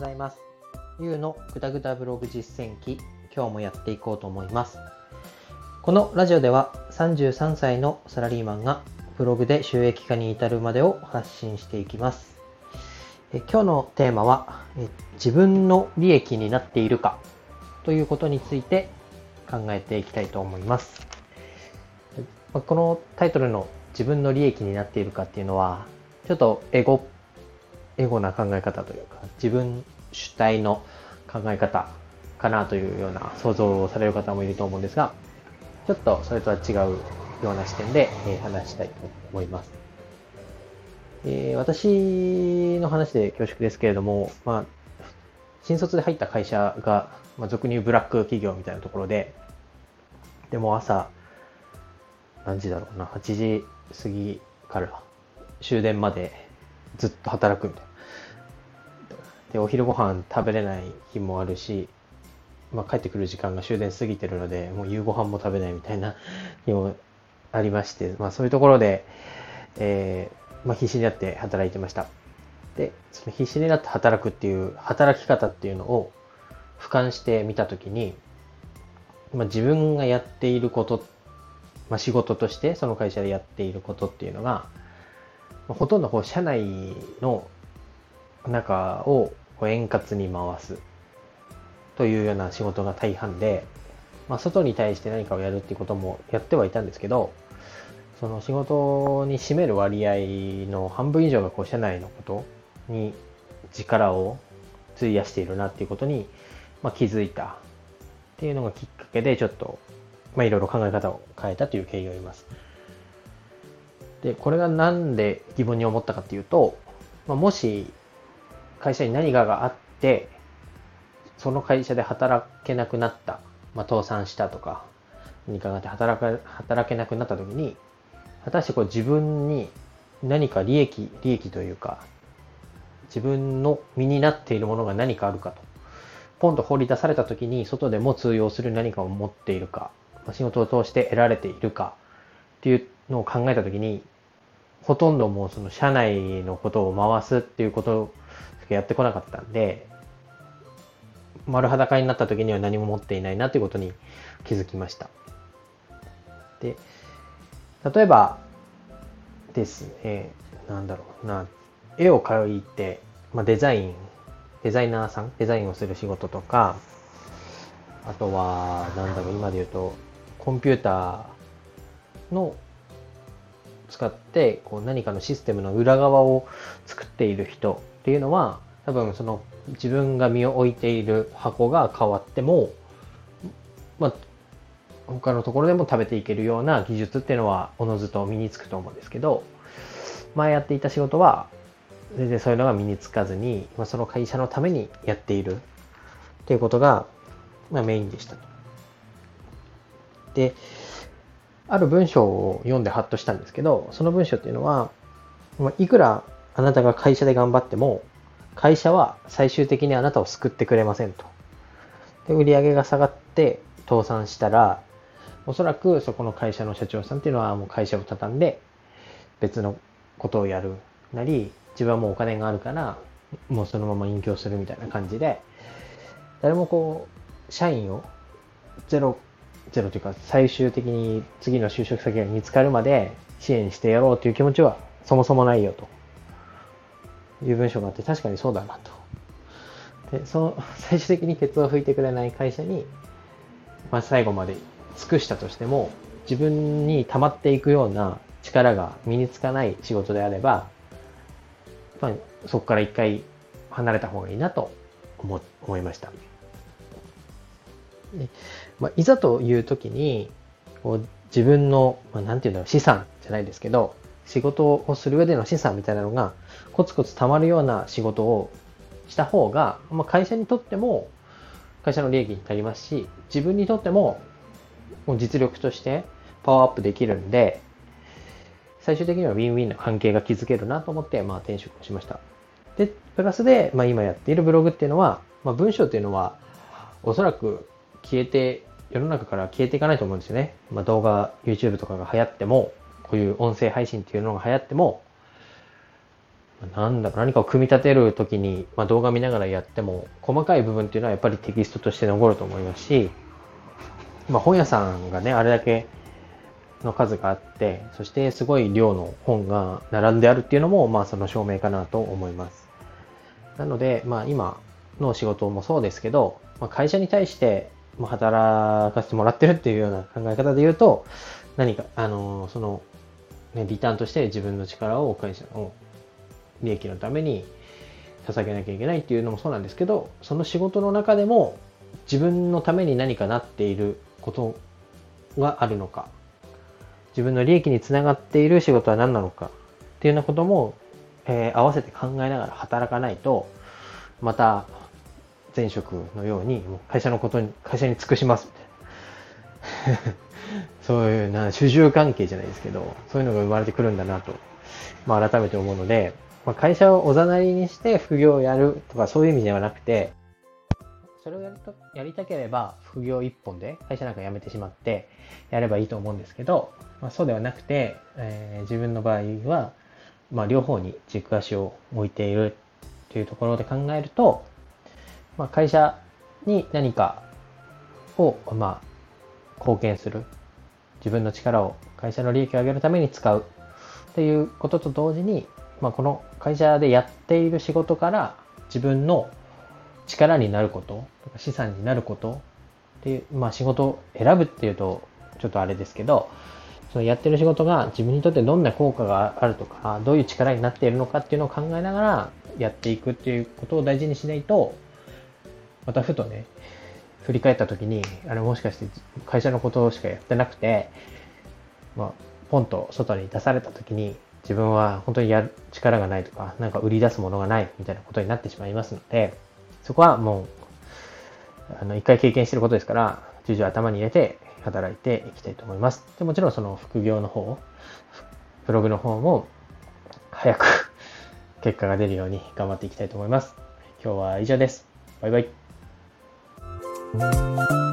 ざいます。ゆうのぐだぐだブログ実践記、今日もやっていこうと思います。このラジオでは33歳のサラリーマンがブログで収益化に至るまでを発信していきます。え今日のテーマはえ自分の利益になっているかということについて考えていきたいと思います。このタイトルの自分の利益になっているかっていうのはちょっとエゴっエゴな考え方というか、自分主体の考え方かなというような想像をされる方もいると思うんですが、ちょっとそれとは違うような視点で、え話したいと思います。えー、私の話で恐縮ですけれども、まあ、新卒で入った会社が、まあ、俗に言うブラック企業みたいなところで、でも朝、何時だろうな、8時過ぎから終電までずっと働くみたいな。で、お昼ご飯食べれない日もあるし、まあ、帰ってくる時間が終電過ぎてるので、もう夕ご飯も食べないみたいな 日もありまして、まあ、そういうところで、えー、まあ、必死になって働いてました。で、その必死になって働くっていう働き方っていうのを俯瞰してみたときに、まあ、自分がやっていること、まあ、仕事としてその会社でやっていることっていうのが、ほとんどこう社内の中を円滑に回すというような仕事が大半で、まあ、外に対して何かをやるっていうこともやってはいたんですけど、その仕事に占める割合の半分以上がこう社内のことに力を費やしているなっていうことに、まあ、気づいたっていうのがきっかけでちょっと、まあ、いろいろ考え方を変えたという経緯があります。で、これがなんで疑問に思ったかっていうと、まあ、もし会社に何かがあって、その会社で働けなくなった、まあ、倒産したとか、何かがあって働か働けなくなった時に、果たしてこう自分に何か利益、利益というか、自分の身になっているものが何かあるかと。ポンと放り出された時に外でも通用する何かを持っているか、仕事を通して得られているかっていうのを考えた時に、ほとんどもうその社内のことを回すっていうことかやってこなかったんで、丸裸になった時には何も持っていないなということに気づきました。で、例えばですね、なんだろうな、絵を描いて、まあ、デザイン、デザイナーさん、デザインをする仕事とか、あとは、なんだろう、今で言うと、コンピューターの使ってこう何かのシステムの裏側を作っている人っていうのは、多分その自分が身を置いている箱が変わっても、まあ、他のところでも食べていけるような技術っていうのはおのずと身につくと思うんですけど、前やっていた仕事は、全然そういうのが身につかずに、まあ、その会社のためにやっているっていうことが、まあ、メインでしたと。で、ある文章を読んでハッとしたんですけど、その文章っていうのは、まあ、いくらあなたが会社で頑張っても、会社は最終的にあなたを救ってくれませんと。で売上が下がって倒産したら、おそらくそこの会社の社長さんっていうのはもう会社を畳んで別のことをやるなり、自分はもうお金があるから、もうそのまま隠居するみたいな感じで、誰もこう、社員をゼロ、ゼロというか最終的に次の就職先が見つかるまで支援してやろうという気持ちはそもそもないよと。いう文章があって確かにそうだなと。で、その 最終的にケツを拭いてくれない会社に、まあ、最後まで尽くしたとしても、自分に溜まっていくような力が身につかない仕事であれば、まあ、そこから一回離れた方がいいなと思思いました。でまあ、いざという時に、こう自分の、まあ、なんていうんだろう、資産じゃないですけど、仕事をする上での資産みたいなのがコツコツ貯まるような仕事をした方が、まあ、会社にとっても会社の利益になりますし、自分にとってももう実力としてパワーアップできるんで、最終的にはウィンウィンな関係が築けるなと思って、まあ、転職をしました。で、プラスで、まあ、今やっているブログっていうのは、まあ、文章っていうのは、おそらく消えて、世の中から消えていかないと思うんですよね。まあ、動画、YouTube とかが流行っても、こういう音声配信っていうのが流行っても、なんだろう、何かを組み立てるときに、まあ、動画見ながらやっても、細かい部分っていうのはやっぱりテキストとして残ると思いますし、まあ、本屋さんがね、あれだけの数があって、そしてすごい量の本が並んであるっていうのも、まあ、その証明かなと思います。なので、まあ、今の仕事もそうですけど、まあ、会社に対して働かせてもらってるっていうような考え方で言うと、何か、あの、その、ね、リターンとして自分の力を会社の利益のために捧げなきゃいけないっていうのもそうなんですけど、その仕事の中でも自分のために何かなっていることがあるのか、自分の利益につながっている仕事は何なのかっていうようなことも、えー、合わせて考えながら働かないと、また前職のように会社のことに、会社に尽くしますみたいな。そういうな主従関係じゃないですけど、そういうのが生まれてくるんだなと、まあ、改めて思うので、まあ、会社をおざなりにして副業をやるとかそういう意味ではなくて、それをやりたやりたければ副業一本で会社なんか辞めてしまってやればいいと思うんですけど、まあ、そうではなくて、えー、自分の場合は、まあ、両方に軸足を置いているというところで考えると、まあ、会社に何かを、まあ、貢献する。自分の力を会社の利益を上げるために使うっていうことと同時に、まあ、この会社でやっている仕事から自分の力になること、資産になることっていう、まあ仕事を選ぶっていうとちょっとあれですけど、そのやってる仕事が自分にとってどんな効果があるとか、どういう力になっているのかっていうのを考えながらやっていくっていうことを大事にしないと、またふとね、振り返った時に、あれもしかして会社のことしかやってなくて、まあ、ポンと外に出された時に、自分は本当にやる力がないとか、なんか売り出すものがないみたいなことになってしまいますので、そこはもう、あの、一回経験してることですから、重々頭に入れて働いていきたいと思います。でもちろんその副業の方、ブログの方も早く結果が出るように頑張っていきたいと思います。今日は以上です。バイバイ。Música